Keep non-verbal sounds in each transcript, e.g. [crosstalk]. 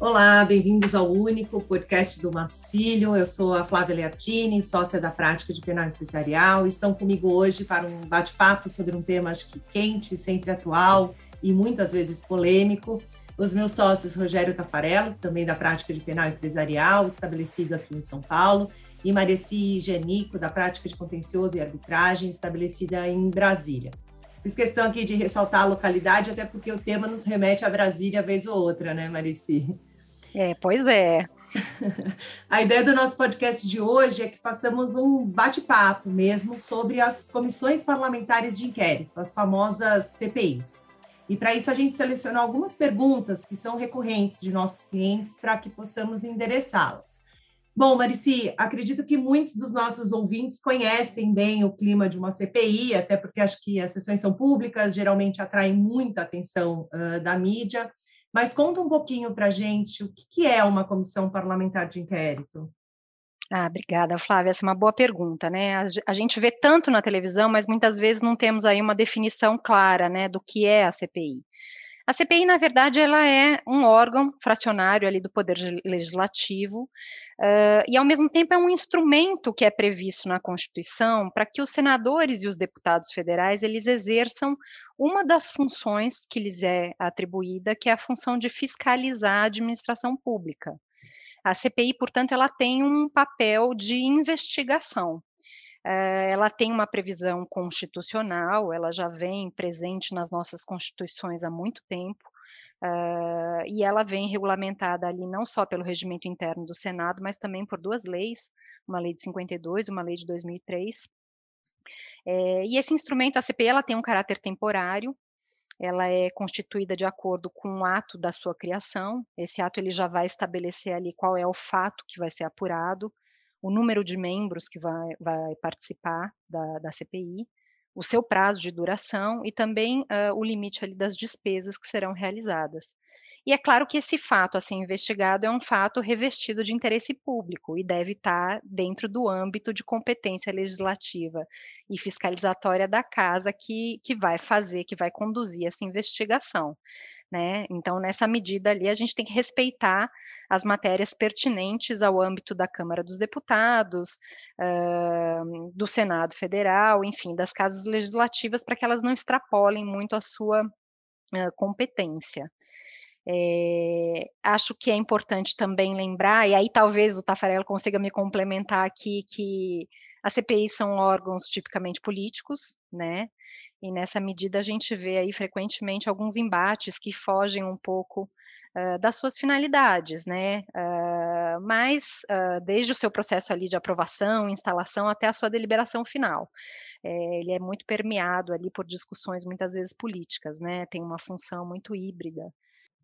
Olá, bem-vindos ao Único, podcast do Matos Filho. Eu sou a Flávia Leartini, sócia da prática de penal empresarial. Estão comigo hoje para um bate-papo sobre um tema, acho que quente, sempre atual e muitas vezes polêmico. Os meus sócios, Rogério Tafarello, também da prática de penal empresarial, estabelecido aqui em São Paulo, e Mareci Genico, da prática de contencioso e arbitragem, estabelecida em Brasília. Fiz questão aqui de ressaltar a localidade, até porque o tema nos remete a Brasília, vez ou outra, né, Mareci? É, pois é. [laughs] A ideia do nosso podcast de hoje é que façamos um bate-papo mesmo sobre as comissões parlamentares de inquérito, as famosas CPIs. E para isso a gente selecionou algumas perguntas que são recorrentes de nossos clientes para que possamos endereçá-las. Bom, Marici, acredito que muitos dos nossos ouvintes conhecem bem o clima de uma CPI, até porque acho que as sessões são públicas, geralmente atraem muita atenção uh, da mídia. Mas conta um pouquinho para a gente o que, é uma comissão parlamentar de inquérito. Ah, obrigada, Flávia. Essa é uma boa pergunta, né? A gente vê tanto na televisão, mas muitas vezes não temos aí uma definição clara, né, do que é a CPI. A CPI, na verdade, ela é um órgão fracionário ali do Poder Legislativo uh, e, ao mesmo tempo, é um instrumento que é previsto na Constituição para que os senadores e os deputados federais eles exerçam uma das funções que lhes é atribuída, que é a função de fiscalizar a administração pública. A CPI, portanto, ela tem um papel de investigação. Eh, ela tem uma previsão constitucional, ela já vem presente nas nossas constituições há muito tempo, uh, e ela vem regulamentada ali não só pelo regimento interno do Senado, mas também por duas leis, uma lei de 52 e uma lei de 2003. É, e esse instrumento, a CPI, ela tem um caráter temporário, ela é constituída de acordo com o ato da sua criação. Esse ato ele já vai estabelecer ali qual é o fato que vai ser apurado, o número de membros que vai, vai participar da, da CPI, o seu prazo de duração e também uh, o limite ali das despesas que serão realizadas. E é claro que esse fato a ser investigado é um fato revestido de interesse público e deve estar dentro do âmbito de competência legislativa e fiscalizatória da casa que, que vai fazer, que vai conduzir essa investigação. Né? Então, nessa medida ali, a gente tem que respeitar as matérias pertinentes ao âmbito da Câmara dos Deputados, uh, do Senado Federal, enfim, das casas legislativas, para que elas não extrapolem muito a sua uh, competência. É, acho que é importante também lembrar, e aí talvez o Tafarel consiga me complementar aqui, que as CPIs são órgãos tipicamente políticos, né? E nessa medida a gente vê aí frequentemente alguns embates que fogem um pouco uh, das suas finalidades, né? Uh, mas uh, desde o seu processo ali de aprovação, instalação até a sua deliberação final. É, ele é muito permeado ali por discussões muitas vezes políticas, né? Tem uma função muito híbrida.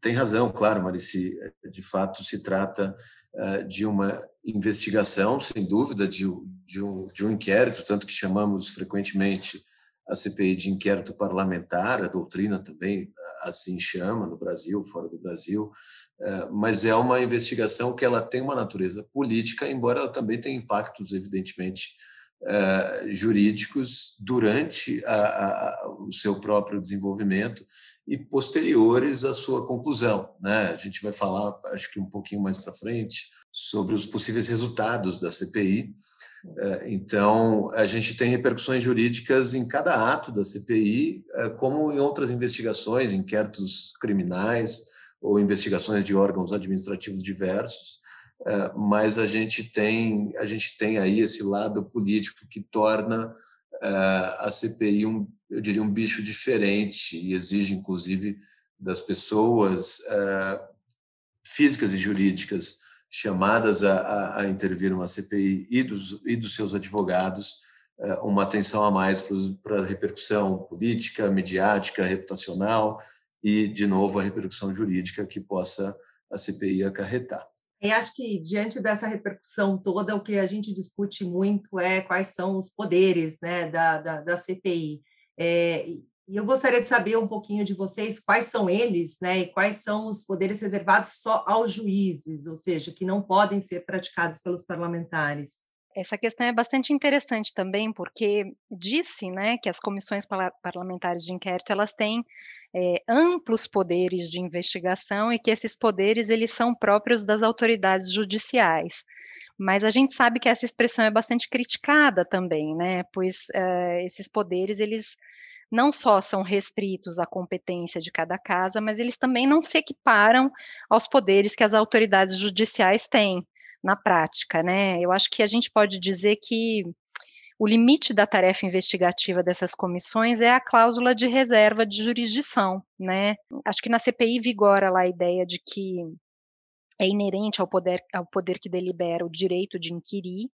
Tem razão, claro, Marici. De fato, se trata uh, de uma investigação, sem dúvida, de, um, de um inquérito, tanto que chamamos frequentemente a CPI de inquérito parlamentar, a doutrina também assim chama no Brasil, fora do Brasil, mas é uma investigação que ela tem uma natureza política, embora ela também tenha impactos, evidentemente, jurídicos durante a, a, o seu próprio desenvolvimento e posteriores à sua conclusão. Né? A gente vai falar, acho que um pouquinho mais para frente, sobre os possíveis resultados da CPI. Eh, então, a gente tem repercussões jurídicas em cada ato da CPI, eh, como em outras investigações, inquéritos criminais ou investigações de órgãos administrativos diversos. Eh, mas a gente tem a gente tem aí esse lado político que torna a CPI um eu diria, um bicho diferente e exige, inclusive, das pessoas uh, físicas e jurídicas chamadas a, a, a, intervir numa CPI e dos, e dos seus advogados uh, uma atenção a mais para a repercussão política, mediática, reputacional e, de novo, a repercussão jurídica que possa a CPI acarretar. E acho que, diante dessa repercussão toda, o que a gente discute muito é quais são os poderes né, da, da, da CPI. É, e eu gostaria de saber um pouquinho de vocês quais são eles, né, e quais são os poderes reservados só aos juízes, ou seja, que não podem ser praticados pelos parlamentares. Essa questão é bastante interessante também, porque disse, né, que as comissões parlamentares de inquérito elas têm é, amplos poderes de investigação e que esses poderes eles são próprios das autoridades judiciais. Mas a gente sabe que essa expressão é bastante criticada também, né, pois é, esses poderes eles não só são restritos à competência de cada casa, mas eles também não se equiparam aos poderes que as autoridades judiciais têm na prática, né? Eu acho que a gente pode dizer que o limite da tarefa investigativa dessas comissões é a cláusula de reserva de jurisdição, né? Acho que na CPI vigora lá a ideia de que é inerente ao poder, ao poder que delibera o direito de inquirir,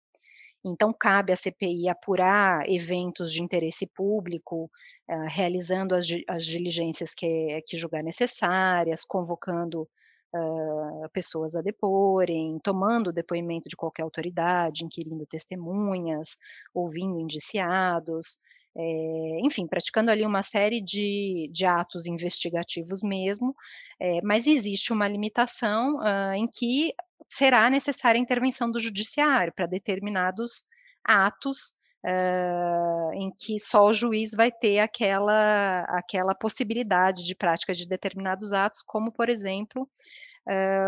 então cabe à CPI apurar eventos de interesse público, uh, realizando as, as diligências que, que julgar necessárias, convocando uh, pessoas a deporem, tomando o depoimento de qualquer autoridade, inquirindo testemunhas, ouvindo indiciados, é, enfim, praticando ali uma série de, de atos investigativos mesmo, é, mas existe uma limitação uh, em que será necessária a intervenção do judiciário para determinados atos uh, em que só o juiz vai ter aquela, aquela possibilidade de prática de determinados atos, como, por exemplo,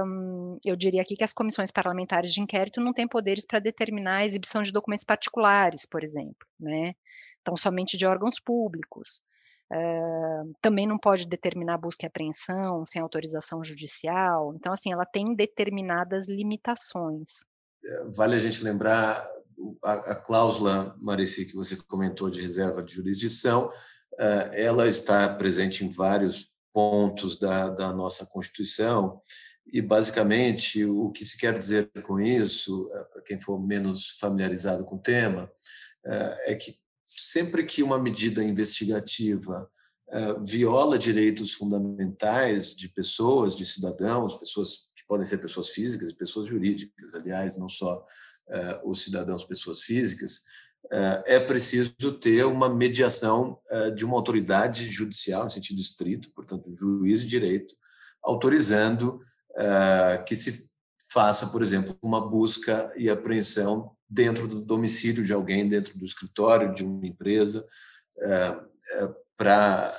um, eu diria aqui que as comissões parlamentares de inquérito não têm poderes para determinar a exibição de documentos particulares, por exemplo, né? Então, somente de órgãos públicos. Uh, também não pode determinar busca e apreensão sem autorização judicial. Então, assim, ela tem determinadas limitações. É, vale a gente lembrar a, a cláusula, Marici, que você comentou de reserva de jurisdição, uh, ela está presente em vários pontos da, da nossa Constituição, e basicamente o que se quer dizer com isso, eh, para quem for menos familiarizado com o tema, eh, é que sempre que uma medida investigativa eh, viola direitos fundamentais de pessoas, de cidadãos, pessoas podem ser pessoas físicas e pessoas jurídicas, aliás, não só os cidadãos, pessoas físicas, é preciso ter uma mediação de uma autoridade judicial, em sentido estrito, portanto, juiz de direito, autorizando que se faça, por exemplo, uma busca e apreensão dentro do domicílio de alguém, dentro do escritório de uma empresa, para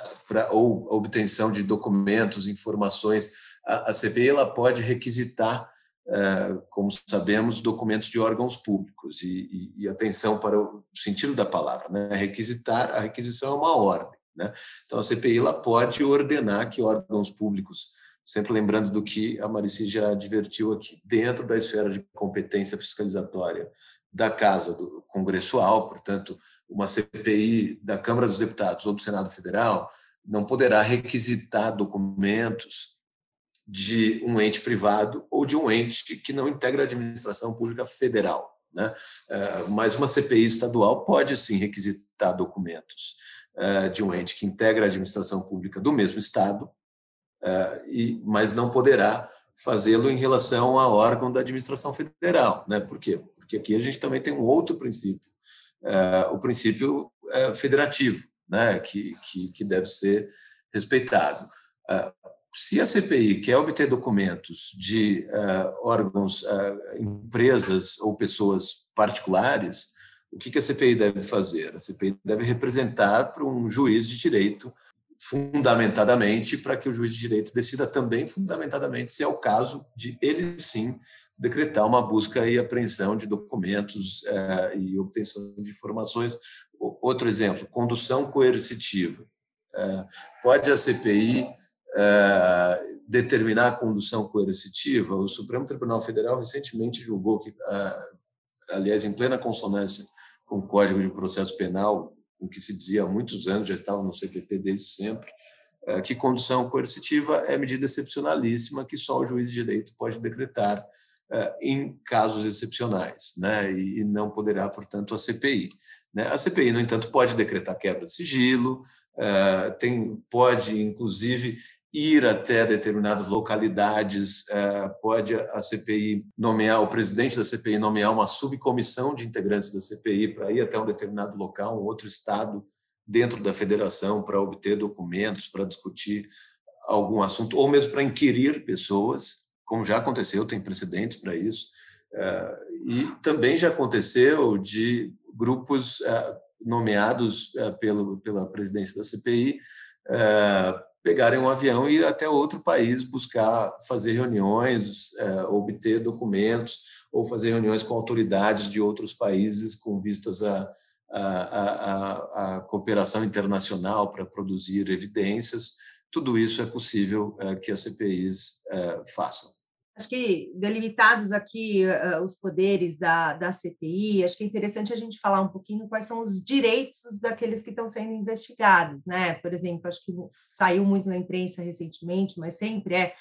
ou obtenção de documentos, informações. A, CPI ela pode requisitar é, como sabemos, documentos de órgãos públicos e, e, e, atenção para o sentido da palavra, né? requisitar, a requisição é uma ordem, né? Então a CPI ela pode ordenar que órgãos públicos, sempre lembrando do que a Marici já advertiu aqui, dentro da esfera de competência fiscalizatória da Casa do Congressual, portanto, uma CPI da Câmara dos Deputados ou do Senado Federal não poderá requisitar documentos de um ente privado ou de um ente que não integra a administração pública federal. Né? É, mas uma CPI estadual pode, sim, requisitar documentos é, de um ente que integra a administração pública do mesmo Estado, é, mas não poderá fazê-lo em relação a órgão da administração federal. Né? Por quê? Porque aqui a gente também tem um outro princípio, o princípio federativo, né? que, que, que deve ser respeitado se a CPI quer obter documentos de uh, órgãos, uh, empresas ou pessoas particulares, o que, que a CPI deve fazer? A CPI deve representar para um juiz de direito fundamentadamente para que o juiz de direito decida também fundamentadamente se é o caso de ele sim decretar uma busca e apreensão de documentos uh, e obtenção de informações. Outro exemplo, condução coercitiva. pode a CPI é, determinar a condução coercitiva, o Supremo Tribunal Federal recentemente julgou que, é, aliás, em plena consonância com o Código de Processo Penal, o que se dizia há muitos anos, já estava no CPP desde sempre, é, que condução coercitiva é medida excepcionalíssima que só o juiz de direito pode decretar em casos excepcionais, né? e não poderá, portanto, a CPI. Né? A CPI, no entanto, pode decretar quebra de sigilo, tem, pode, inclusive, ir até determinadas localidades, é, pode a CPI nomear, o presidente da CPI nomear uma subcomissão de integrantes da CPI para ir até um determinado local, um outro estado dentro da federação para obter documentos, para discutir algum assunto, ou mesmo para inquirir pessoas, como já aconteceu, tem precedentes para isso. E também já aconteceu de grupos nomeados pelo, pela presidência da CPI pegarem um avião e ir até outro país buscar fazer reuniões, obter documentos ou fazer reuniões com autoridades de outros países com vistas a, a, a cooperação internacional para produzir evidências. Tudo isso é possível que as CPIs façam. Acho que delimitados aqui uh, os poderes da, da CPI, acho que é interessante a gente falar um pouquinho quais são os direitos daqueles que estão sendo investigados, né? Por exemplo, acho que saiu muito na imprensa recentemente, mas sempre é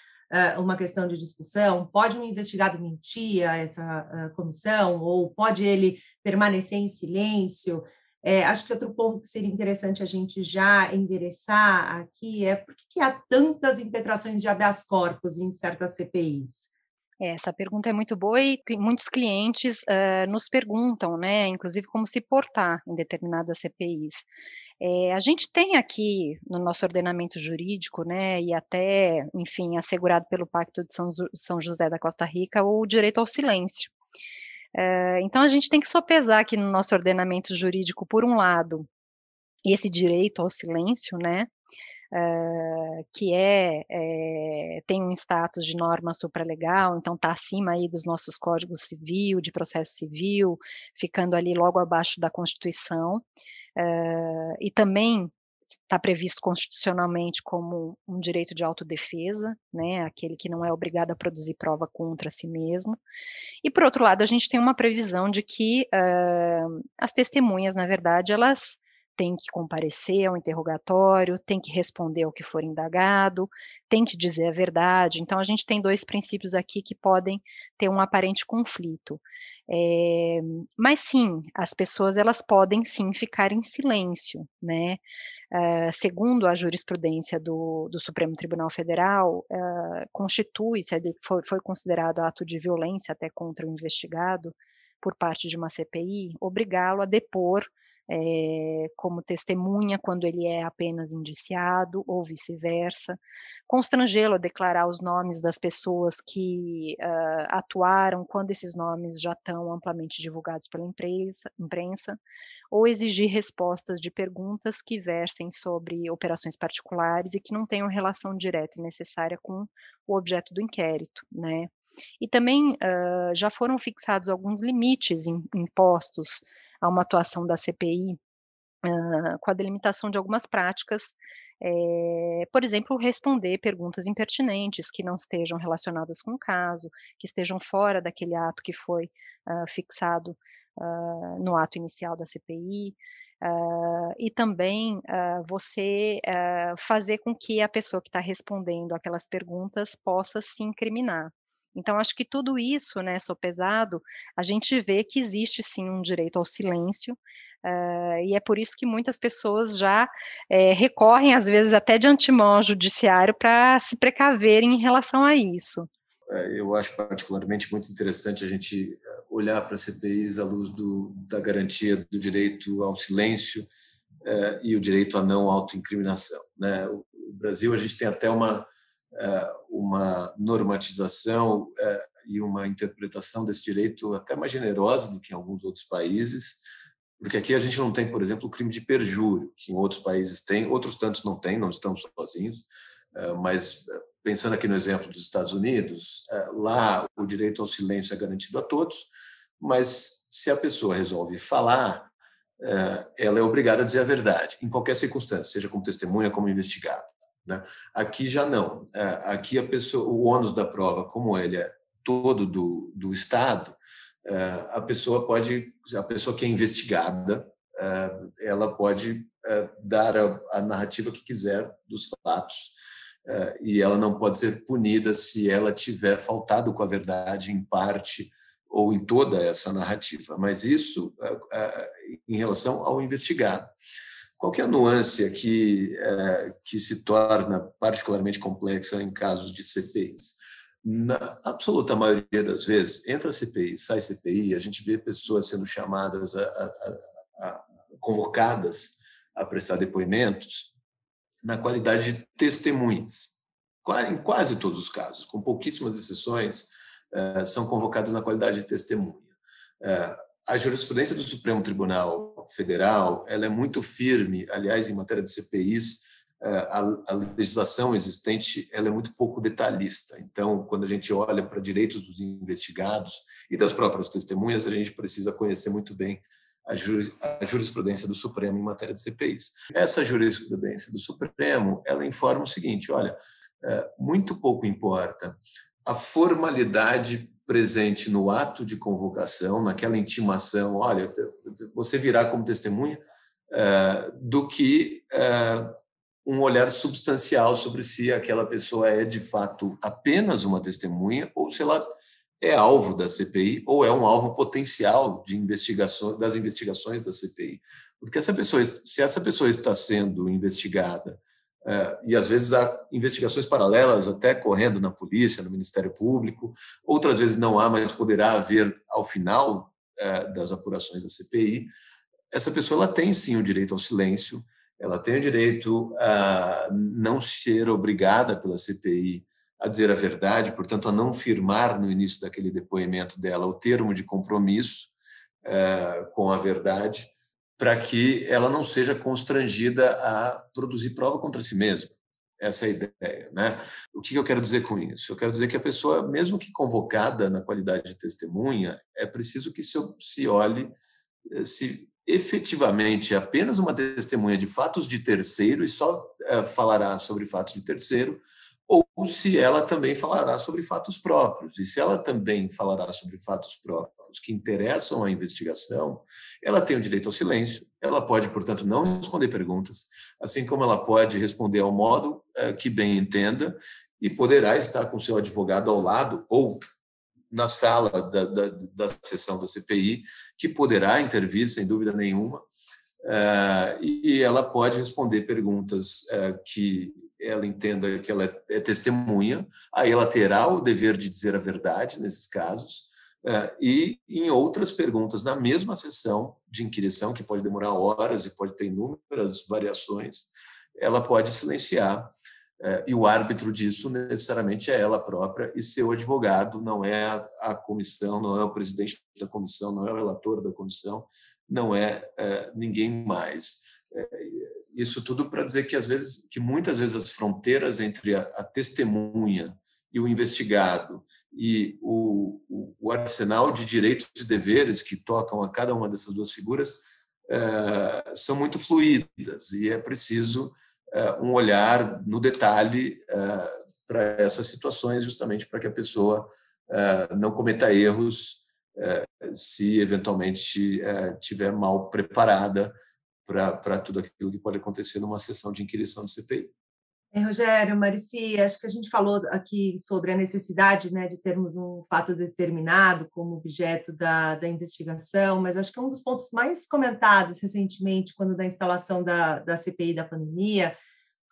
uh, uma questão de discussão. Pode um investigado mentir a essa uh, comissão ou pode ele permanecer em silêncio? É, acho que outro ponto que seria interessante a gente já endereçar aqui é por que há tantas impetrações de habeas corpus em certas CPIs? É, essa pergunta é muito boa e muitos clientes uh, nos perguntam, né, inclusive como se portar em determinadas CPIs. É, a gente tem aqui no nosso ordenamento jurídico, né, e até, enfim, assegurado pelo Pacto de São, São José da Costa Rica, o direito ao silêncio. Eh, então, a gente tem que sopesar aqui no nosso ordenamento jurídico, por um lado, esse direito ao silêncio, né, uh, que é, é, tem um status de norma supralegal, então está acima aí dos nossos códigos civil, de processo civil, ficando ali logo abaixo da Constituição, uh, e também está previsto constitucionalmente como um direito de autodefesa, né, aquele que não é obrigado a produzir prova contra si mesmo. E por outro lado, a gente tem uma previsão de que uh, as testemunhas, na verdade, elas têm que comparecer ao interrogatório, têm que responder ao que for indagado, têm que dizer a verdade. Então, a gente tem dois princípios aqui que podem ter um aparente conflito. É, mas sim, as pessoas elas podem sim ficar em silêncio, né? Uh, segundo a jurisprudência do, do Supremo Tribunal Federal, uh, constitui, se foi, foi considerado ato de violência até contra o investigado por parte de uma CPI, obrigá-lo a depor é, como testemunha quando ele é apenas indiciado, ou vice-versa, constrangê-lo a declarar os nomes das pessoas que uh, atuaram quando esses nomes já estão amplamente divulgados pela imprensa, imprensa, ou exigir respostas de perguntas que versem sobre operações particulares e que não tenham relação direta e necessária com o objeto do inquérito, né? E também uh, já foram fixados alguns limites impostos a uma atuação da CPI uh, com a delimitação de algumas práticas, é, por exemplo, responder perguntas impertinentes que não estejam relacionadas com o caso, que estejam fora daquele ato que foi uh, fixado uh, no ato inicial da CPI, Uh, e também uh, você uh, fazer com que a pessoa que está respondendo aquelas perguntas possa se incriminar. Então, acho que tudo isso, né, sopesado, a gente vê que existe sim um direito ao silêncio, uh, e é por isso que muitas pessoas já é, recorrem, às vezes, até de antemão ao judiciário para se precaverem em relação a isso. É, eu acho particularmente muito interessante a gente eh, olhar para CPIs à luz do, da garantia do direito ao silêncio e o direito à não autoincriminação. Né? O, o Brasil, a gente tem até uma uma normatização é, e uma interpretação desse direito até mais generosa do que em alguns outros países, porque aqui a gente não tem, por exemplo, o crime de perjúrio, que em outros países tem, outros tantos não tem, não estamos sozinhos, é, mas pensando aqui no exemplo dos Estados Unidos, lá o direito ao silêncio é garantido a todos, mas se a pessoa resolve falar, ela é obrigada a dizer a verdade, em qualquer circunstância, seja como testemunha, como investigado. Né? Aqui já não. É, aqui a pessoa, o ônus da prova, como ele é todo do, do Estado, é, a pessoa pode, a pessoa que é investigada, é, ela pode dar a, a narrativa que quiser dos fatos e ela não pode ser punida se ela tiver faltado com a verdade em parte ou em toda essa narrativa. Mas isso em relação ao investigado. Qual é a nuance aqui é, que se torna particularmente complexa em casos de CPIs? Na absoluta maioria das vezes, entra CPI, sai CPI, a gente vê pessoas sendo chamadas, a, a, a, convocadas a prestar depoimentos na qualidade de testemunhas, em quase todos os casos, com pouquíssimas exceções, são convocadas na qualidade de testemunha. A jurisprudência do Supremo Tribunal Federal ela é muito firme, aliás, em matéria de CPIs, a, a legislação existente ela é muito pouco detalhista. Então, quando a gente olha para direitos dos investigados e das próprias testemunhas, a gente precisa conhecer muito bem a, jurisprudência do Supremo em matéria de CPIs. Essa jurisprudência do Supremo ela informa o seguinte: olha, muito pouco importa a formalidade presente no ato de convocação, naquela intimação, olha, você virá como testemunha, eh, do que eh, um olhar substancial sobre se aquela pessoa é de fato apenas uma testemunha ou se ela é alvo da CPI ou é um alvo potencial de investigação das investigações da CPI. Porque essa pessoa, se essa pessoa está sendo investigada é, e às vezes há investigações paralelas até correndo na polícia, no Ministério Público, outras vezes não há, mas poderá haver ao final é, das apurações da CPI. Essa pessoa ela tem sim o direito ao silêncio, ela tem o direito a não ser obrigada pela CPI a dizer a verdade, portanto, a não firmar no início daquele depoimento dela o termo de compromisso é, com a verdade para que ela não seja constrangida a produzir prova contra si mesma. Essa é a ideia. Né? O que eu quero dizer com isso? Eu quero dizer que a pessoa, mesmo que convocada na qualidade de testemunha, é preciso que se olhe eh, se efetivamente apenas uma testemunha de fatos de terceiro e só eh, falará sobre fatos de terceiro, ou se ela também falará sobre fatos próprios. E se ela também falará sobre fatos próprios que interessam à investigação, ela tem o direito ao silêncio, ela pode, portanto, não responder perguntas, assim como ela pode responder ao modo eh, que bem entenda e poderá estar com seu advogado ao lado ou na sala da, da, da sessão da CPI, que poderá intervir, sem dúvida nenhuma, eh, e ela pode responder perguntas eh, que ela entenda que ela é, é testemunha, aí ela terá o dever de dizer a verdade nesses casos, é, e em outras perguntas, na mesma sessão de inquirição, que pode demorar horas e pode ter inúmeras variações, ela pode silenciar. É, e o árbitro disso necessariamente é ela própria e seu advogado, não é a comissão, não é o presidente da comissão, não é o relator da comissão, não é, é ninguém mais. Isso tudo para dizer que às vezes, que muitas vezes as fronteiras entre a, a testemunha e o investigado e o, o, o, arsenal de direitos e deveres que tocam a cada uma dessas duas figuras é, são muito fluídas e é preciso é, um olhar no detalhe é, para essas situações, justamente para que a pessoa não cometa erros se eventualmente estiver mal preparada para tudo aquilo que pode acontecer numa sessão de inquirição do CPI. É, Rogério, Marici, acho que a gente falou aqui sobre a necessidade né, de termos um fato determinado como objeto da, da investigação, mas acho que um dos pontos mais comentados recentemente, quando da instalação da, da CPI da pandemia,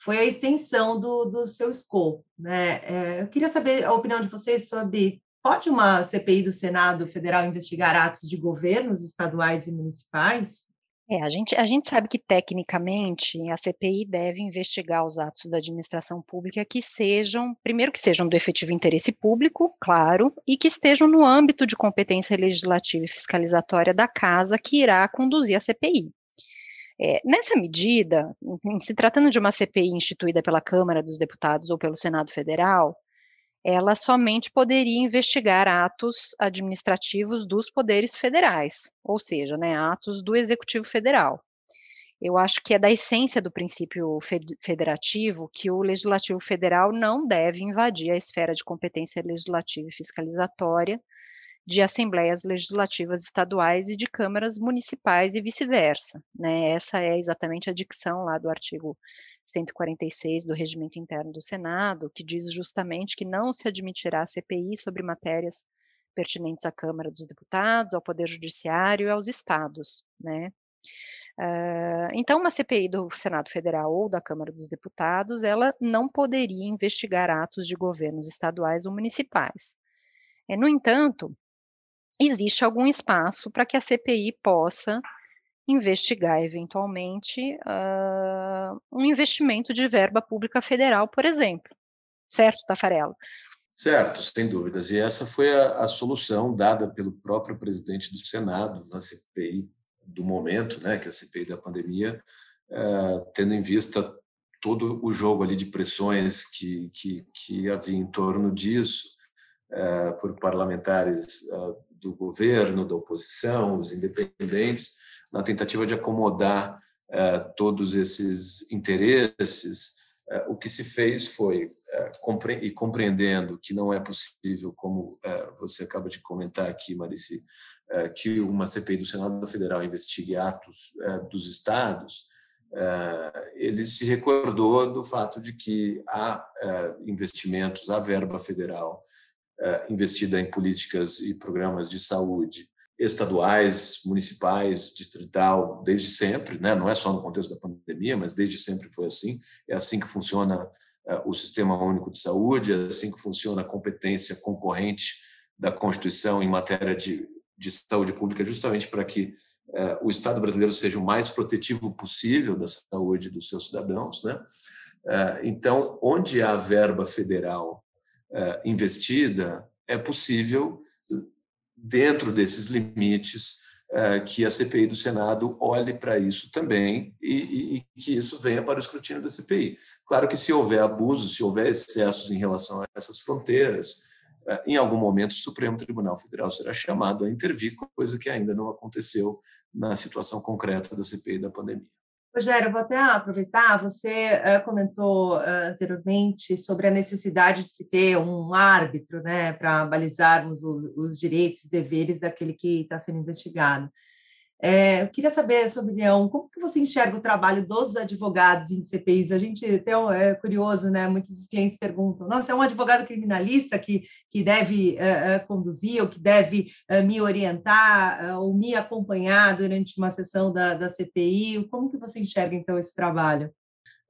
foi a extensão do, do seu escopo. Né? É, eu queria saber a opinião de vocês sobre pode uma CPI do Senado Federal investigar atos de governos estaduais e municipais? É, a gente, a gente sabe que, tecnicamente, a CPI deve investigar os atos da administração pública que sejam, primeiro, que sejam do efetivo interesse público, claro, e que estejam no âmbito de competência legislativa e fiscalizatória da casa que irá conduzir a CPI. É, nessa medida, se tratando de uma CPI instituída pela Câmara dos Deputados ou pelo Senado Federal, ela somente poderia investigar atos administrativos dos poderes federais, ou seja, né, atos do Executivo Federal. Eu acho que é da essência do princípio federativo que o Legislativo Federal não deve invadir a esfera de competência legislativa e fiscalizatória de assembleias legislativas estaduais e de câmaras municipais e vice-versa. Né? Essa é exatamente a dicção lá do artigo 146 do Regimento Interno do Senado, que diz justamente que não se admitirá CPI sobre matérias pertinentes à Câmara dos Deputados, ao Poder Judiciário e aos Estados, né? Uh, então, uma CPI do Senado Federal ou da Câmara dos Deputados, ela não poderia investigar atos de governos estaduais ou municipais. É, no entanto, existe algum espaço para que a CPI possa investigar eventualmente uh, um investimento de verba pública federal, por exemplo, certo, Tafarella? Certo, sem dúvidas. E essa foi a, a, solução dada pelo próprio presidente do Senado na CPI do momento, né, que é a CPI da pandemia, uh, tendo em vista todo o jogo ali de pressões que, que, que havia em torno disso, uh, por parlamentares uh, do governo, da oposição, os independentes, na tentativa de acomodar todos esses interesses é, o que se fez foi, é, e compreendendo que não é possível, como você acaba de comentar aqui, Marici, que uma CPI do Senado Federal investigue atos dos estados, ele se recordou do fato de que há investimentos, há verba federal investida em políticas e programas de saúde estaduais, municipais, distrital, desde sempre, né? não é só no contexto da pandemia, mas desde sempre foi assim. É assim que funciona eh, o Sistema Único de Saúde, é assim que funciona a competência concorrente da Constituição em matéria de, de saúde pública, justamente para que eh, o Estado brasileiro seja o mais protetivo possível da saúde dos seus cidadãos. Né? Então, onde há verba federal investida, é possível dentro desses limites, é, que a CPI do Senado olhe para isso também e, e, que isso venha para o escrutínio da CPI. Claro que se houver abusos, se houver excessos em relação a essas fronteiras, é, em algum momento o Supremo Tribunal Federal será chamado a intervir, coisa que ainda não aconteceu na situação concreta da CPI da pandemia. Rogério, vou até aproveitar, você uh, comentou uh, anteriormente sobre a necessidade de se ter um árbitro né, para balizarmos o, os direitos e deveres daquele que está sendo investigado. É, eu queria saber a sua opinião, como que você enxerga o trabalho dos advogados em CPIs? A gente tem é curioso, né? Muitos clientes perguntam: nossa, é um advogado criminalista que, que deve é, conduzir, ou que deve é, me orientar, ou me acompanhar durante uma sessão da, da CPI? Como que você enxerga, então, esse trabalho?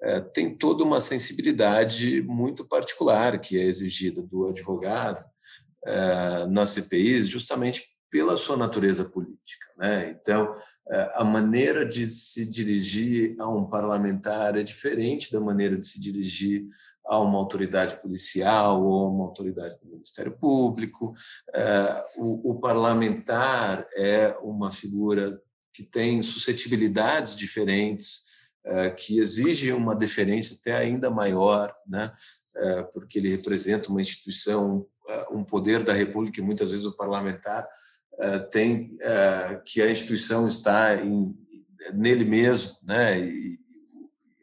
É, tem toda uma sensibilidade muito particular que é exigida do advogado é, nas CPIs, justamente pela sua natureza política. Né? Então, é, a maneira de se dirigir a um parlamentar é diferente da maneira de se dirigir a uma autoridade policial ou a uma autoridade do Ministério Público. É, o, parlamentar é uma figura que tem suscetibilidades diferentes, é, que exige uma deferência até ainda maior, né? porque ele representa uma instituição, um poder da República e muitas vezes o parlamentar eh, tem eh, que a instituição está em, nele mesmo, né? E,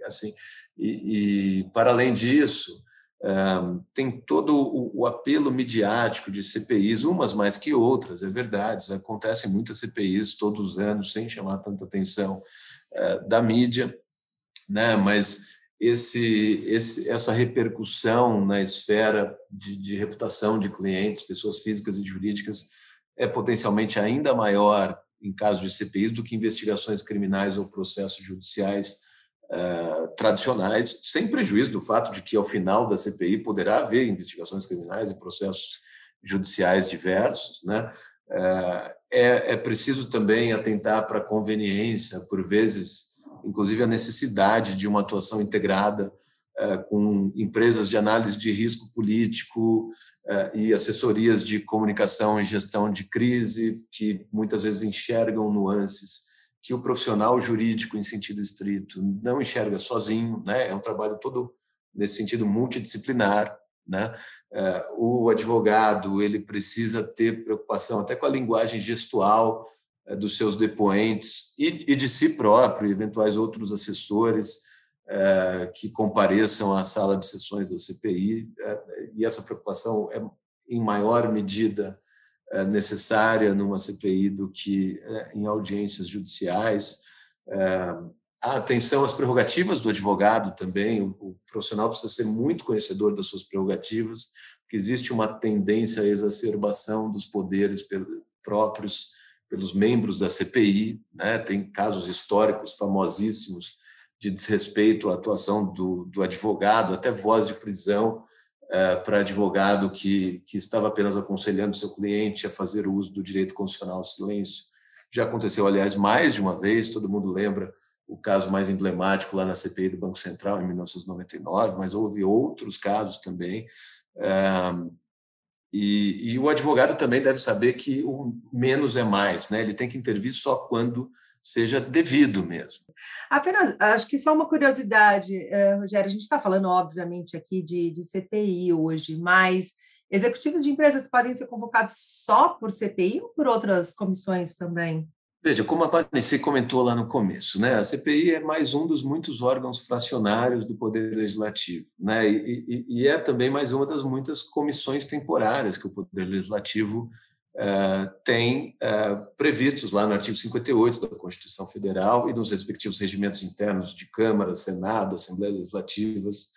assim, e, e para além disso, eh, tem todo o, o, apelo midiático de CPIs, umas mais que outras, é verdade. Acontecem muitas CPIs todos os anos sem chamar tanta atenção da mídia, né? Mas esse, esse, essa repercussão na esfera de, de reputação de clientes, pessoas físicas e jurídicas, é potencialmente ainda maior em casos de CPIs do que investigações criminais ou processos judiciais uh, tradicionais, sem prejuízo do fato de que, ao final da CPI, poderá haver investigações criminais e processos judiciais diversos. Né? Uh, é, é preciso também atentar para a conveniência, por vezes, inclusive a necessidade de uma atuação integrada com empresas de análise de risco político, é, e assessorias de comunicação e gestão de crise, que muitas vezes enxergam nuances que o profissional jurídico, em sentido estrito, não enxerga sozinho, né? é um trabalho todo nesse sentido multidisciplinar. Né? É, o advogado ele precisa ter preocupação até com a linguagem gestual é, dos seus depoentes e de si próprio, eventuais outros assessores, é, que compareçam à sala de sessões da CPI, é, e essa preocupação é, em maior medida, é, necessária numa CPI do que em audiências judiciais. A atenção às prerrogativas do advogado também, o profissional precisa ser muito conhecedor das suas prerrogativas, porque existe uma tendência à exacerbação dos poderes próprios pelos membros da CPI, né? tem casos históricos famosíssimos de desrespeito à atuação do, do advogado, até voz de prisão é, para advogado que, que estava apenas aconselhando seu cliente a fazer uso do direito constitucional ao silêncio. Já aconteceu, aliás, mais de uma vez, todo mundo lembra o caso mais emblemático lá na CPI do Banco Central, em 1999, mas houve outros casos também. É, E, e, o advogado também deve saber que o menos é mais, né? Ele tem que intervir só quando seja devido mesmo. Apenas, acho que só uma curiosidade, uh, Rogério, a gente está falando, obviamente, aqui de, de CPI hoje, mas executivos de empresas podem ser convocados só por CPI ou por outras comissões também? Veja, como a Clarice comentou lá no começo, né, a CPI é mais um dos muitos órgãos fracionários do Poder Legislativo, né, e, e, e é também mais uma das muitas comissões temporárias que o Poder Legislativo uh, tem uh, previstos lá no artigo 58 da Constituição Federal e nos respectivos regimentos internos de Câmara, Senado, Assembleias Legislativas.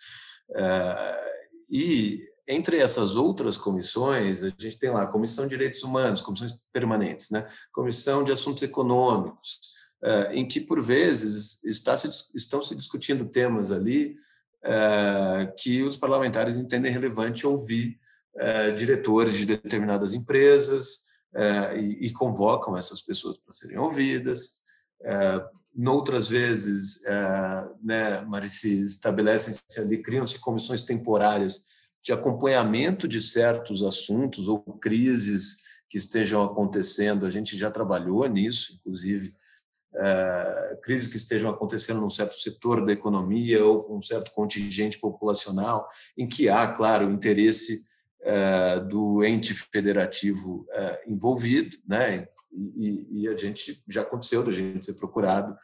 Uh, e entre essas outras comissões, a gente tem lá a Comissão de Direitos Humanos, comissões permanentes, né? Comissão de Assuntos Econômicos, eh, em que, por vezes, está se, estão se discutindo temas ali eh, que os parlamentares entendem relevante ouvir eh, diretores de determinadas empresas e, convocam essas pessoas para serem ouvidas. Noutras vezes, né, Marici, estabelecem-se ali, criam-se comissões temporárias de acompanhamento de certos assuntos ou crises que estejam acontecendo. A gente já trabalhou nisso, inclusive, é, crises que estejam acontecendo num certo setor da economia ou com um certo contingente populacional, em que há, claro, o interesse é, do ente federativo é, envolvido, né? E, e, a gente já aconteceu da gente ser procurado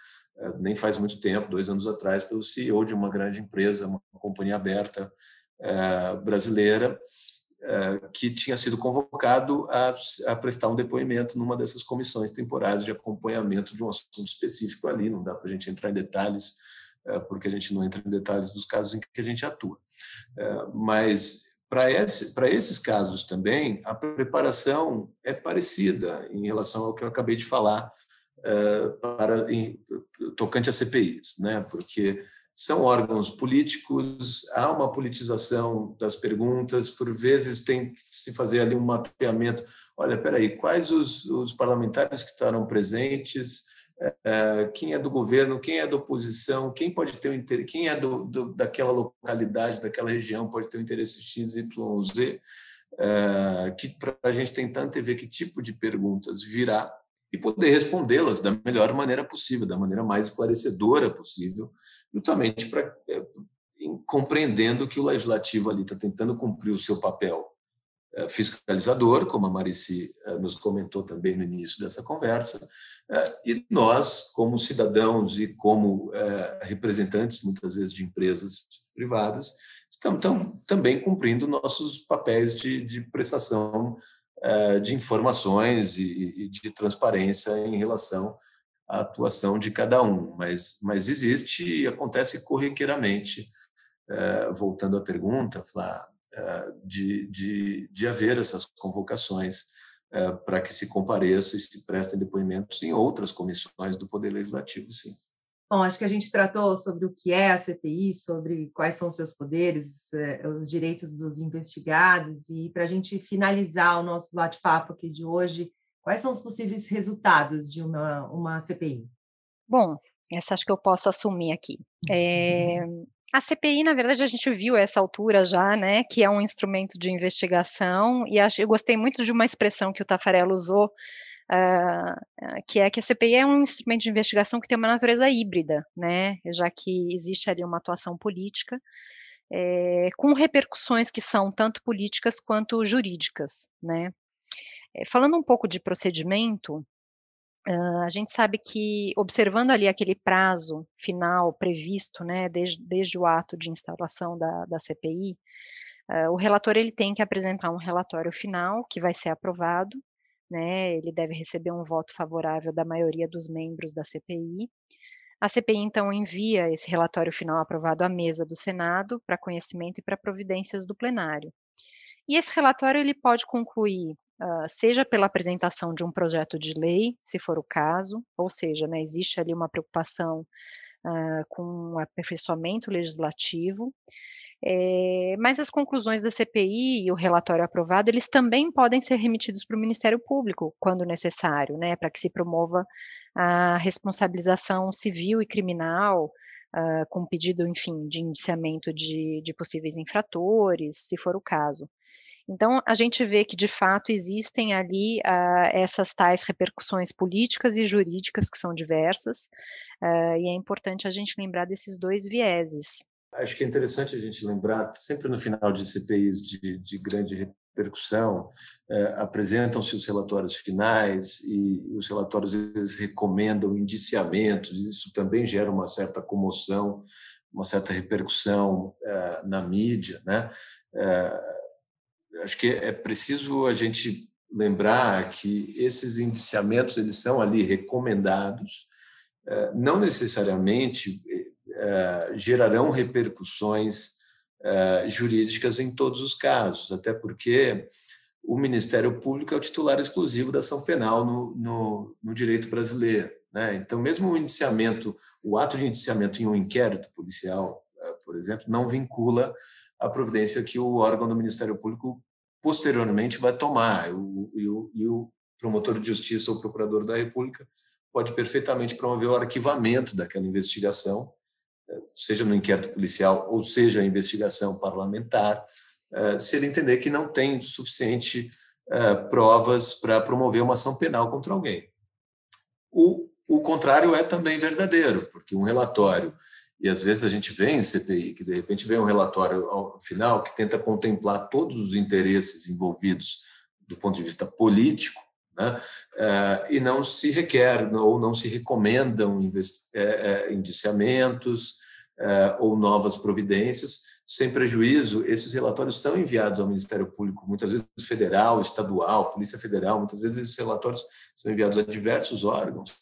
nem faz muito tempo, dois anos atrás, pelo CEO de uma grande empresa, uma companhia aberta brasileira eh, que tinha sido convocado a, a, prestar um depoimento numa dessas comissões temporárias de acompanhamento de um assunto específico ali. Não dá para a gente entrar em detalhes, eh, porque a gente não entra em detalhes dos casos em que a gente atua. Mas para esse, esses casos também, a preparação é parecida em relação ao que eu acabei de falar para em, tocante a CPIs, né? porque são órgãos políticos, há uma politização das perguntas, por vezes tem que se fazer ali um mapeamento. Olha, peraí, quais os, os parlamentares que estarão presentes, é, quem é do governo, quem é da oposição, quem pode ter um interesse, quem é do, do, daquela localidade, daquela região, pode ter um interesse X, Y, Z, é, que para a gente tentar antever que tipo de perguntas virá e poder respondê-las da melhor maneira possível, da maneira mais esclarecedora possível, justamente para é, compreendendo que o legislativo ali está tentando cumprir o seu papel é, fiscalizador, como a Marici é, nos comentou também no início dessa conversa, é, e nós, como cidadãos e como é, representantes, muitas vezes, de empresas privadas, estamos tam, também cumprindo nossos papéis de, de prestação de informações e de transparência em relação à atuação de cada um, mas, mas existe e acontece corriqueiramente, eh, voltando à pergunta, Flá, eh, de, de, de haver essas convocações para que se compareça e se prestem depoimentos em outras comissões do Poder Legislativo, sim. Bom, acho que a gente tratou sobre o que é a CPI, sobre quais são os seus poderes, eh, os direitos dos investigados, e para a gente finalizar o nosso bate-papo aqui de hoje, quais são os possíveis resultados de uma, uma CPI? Bom, essa acho que eu posso assumir aqui. É, a CPI, na verdade, a gente viu essa altura já, né, que é um instrumento de investigação, e acho, eu gostei muito de uma expressão que o Tafarello usou, uh, que é que a CPI é um instrumento de investigação que tem uma natureza híbrida, né, já que existe ali uma atuação política, é, com repercussões que são tanto políticas quanto jurídicas, né. É, falando um pouco de procedimento, Uh, a gente sabe que, observando ali aquele prazo final previsto, né, desde, desde o ato de instalação da, da CPI, uh, o relator ele tem que apresentar um relatório final que vai ser aprovado, né, ele deve receber um voto favorável da maioria dos membros da CPI. A CPI, então, envia esse relatório final aprovado à mesa do Senado para conhecimento e para providências do plenário. E esse relatório ele pode concluir, uh, seja pela apresentação de um projeto de lei, se for o caso, ou seja, né, existe ali uma preocupação uh, com o aperfeiçoamento legislativo, é, mas as conclusões da CPI e o relatório aprovado, eles também podem ser remetidos para o Ministério Público, quando necessário, né, para que se promova a responsabilização civil e criminal, uh, com pedido, enfim, de indiciamento de, de possíveis infratores, se for o caso. Então, a gente vê que, de fato, existem ali uh, essas tais repercussões políticas e jurídicas que são diversas, uh, e é importante a gente lembrar desses dois vieses. Acho que é interessante a gente lembrar, sempre no final de CPIs de, de grande repercussão, eh, apresentam-se os relatórios finais e os relatórios eles recomendam indiciamentos, isso também gera uma certa comoção, uma certa repercussão eh, na mídia. Né? Eh, acho que é preciso a gente lembrar que esses indiciamentos eles são ali recomendados, não necessariamente gerarão repercussões eh, jurídicas em todos os casos, até porque o Ministério Público é o titular exclusivo da ação penal no, no, no direito brasileiro. Né? Então, mesmo o indiciamento, o ato de indiciamento em um inquérito policial, eh, por exemplo, não vincula a providência que o órgão do Ministério Público posteriormente vai tomar. O, e, o, e o promotor de justiça ou procurador da República pode perfeitamente promover o arquivamento daquela investigação seja no inquérito policial ou seja a investigação parlamentar, eh, se ele entender que não tem suficiente eh, provas para promover uma ação penal contra alguém. O, o contrário é também verdadeiro, porque um relatório, e às vezes a gente vê em CPI, que de repente vem um relatório ao final que tenta contemplar todos os interesses envolvidos do ponto de vista político, né? Eh, e não se requer ou não se recomendam indiciamentos, eh, ou novas providências. Sem prejuízo, esses relatórios são enviados ao Ministério Público, muitas vezes federal, estadual, Polícia Federal, muitas vezes esses relatórios são enviados a diversos órgãos.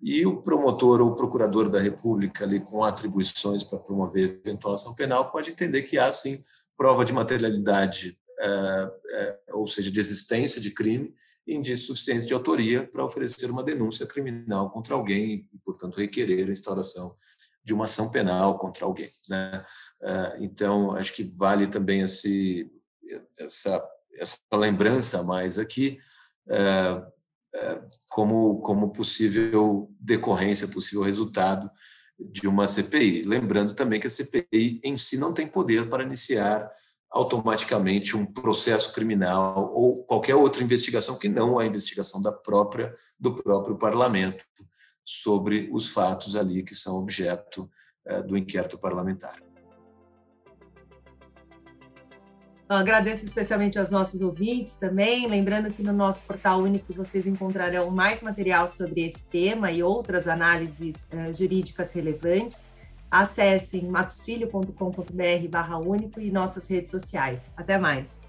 E o promotor ou procurador da República, ali com atribuições para promover eventual ação penal, pode entender que há, sim, prova de materialidade, ou seja, de existência de crime, e indício suficiente de autoria para oferecer uma denúncia criminal contra alguém e, portanto, requerer a instauração de uma ação penal contra alguém. Né? Ah, então, acho que vale também esse, essa, essa lembrança mais aqui como, como possível decorrência, possível resultado de uma CPI. Lembrando também que a CPI em si não tem poder para iniciar automaticamente um processo criminal ou qualquer outra investigação que não a investigação da própria do próprio parlamento sobre os fatos ali que são objeto eh, do inquérito parlamentar. Agradeço especialmente aos nossos ouvintes também, lembrando que no nosso portal único vocês encontrarão mais material sobre esse tema e outras análises uh, jurídicas relevantes. Acessem matosfilho.com.br barra único e nossas redes sociais. Até mais!